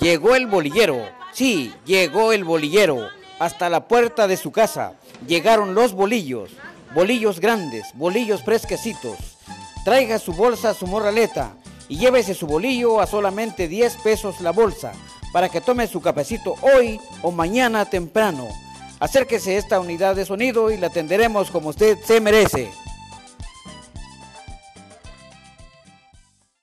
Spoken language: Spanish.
Llegó el bolillero, sí, llegó el bolillero. Hasta la puerta de su casa llegaron los bolillos, bolillos grandes, bolillos fresquecitos. Traiga su bolsa, su morraleta y llévese su bolillo a solamente 10 pesos la bolsa para que tome su cafecito hoy o mañana temprano. Acérquese a esta unidad de sonido y la atenderemos como usted se merece.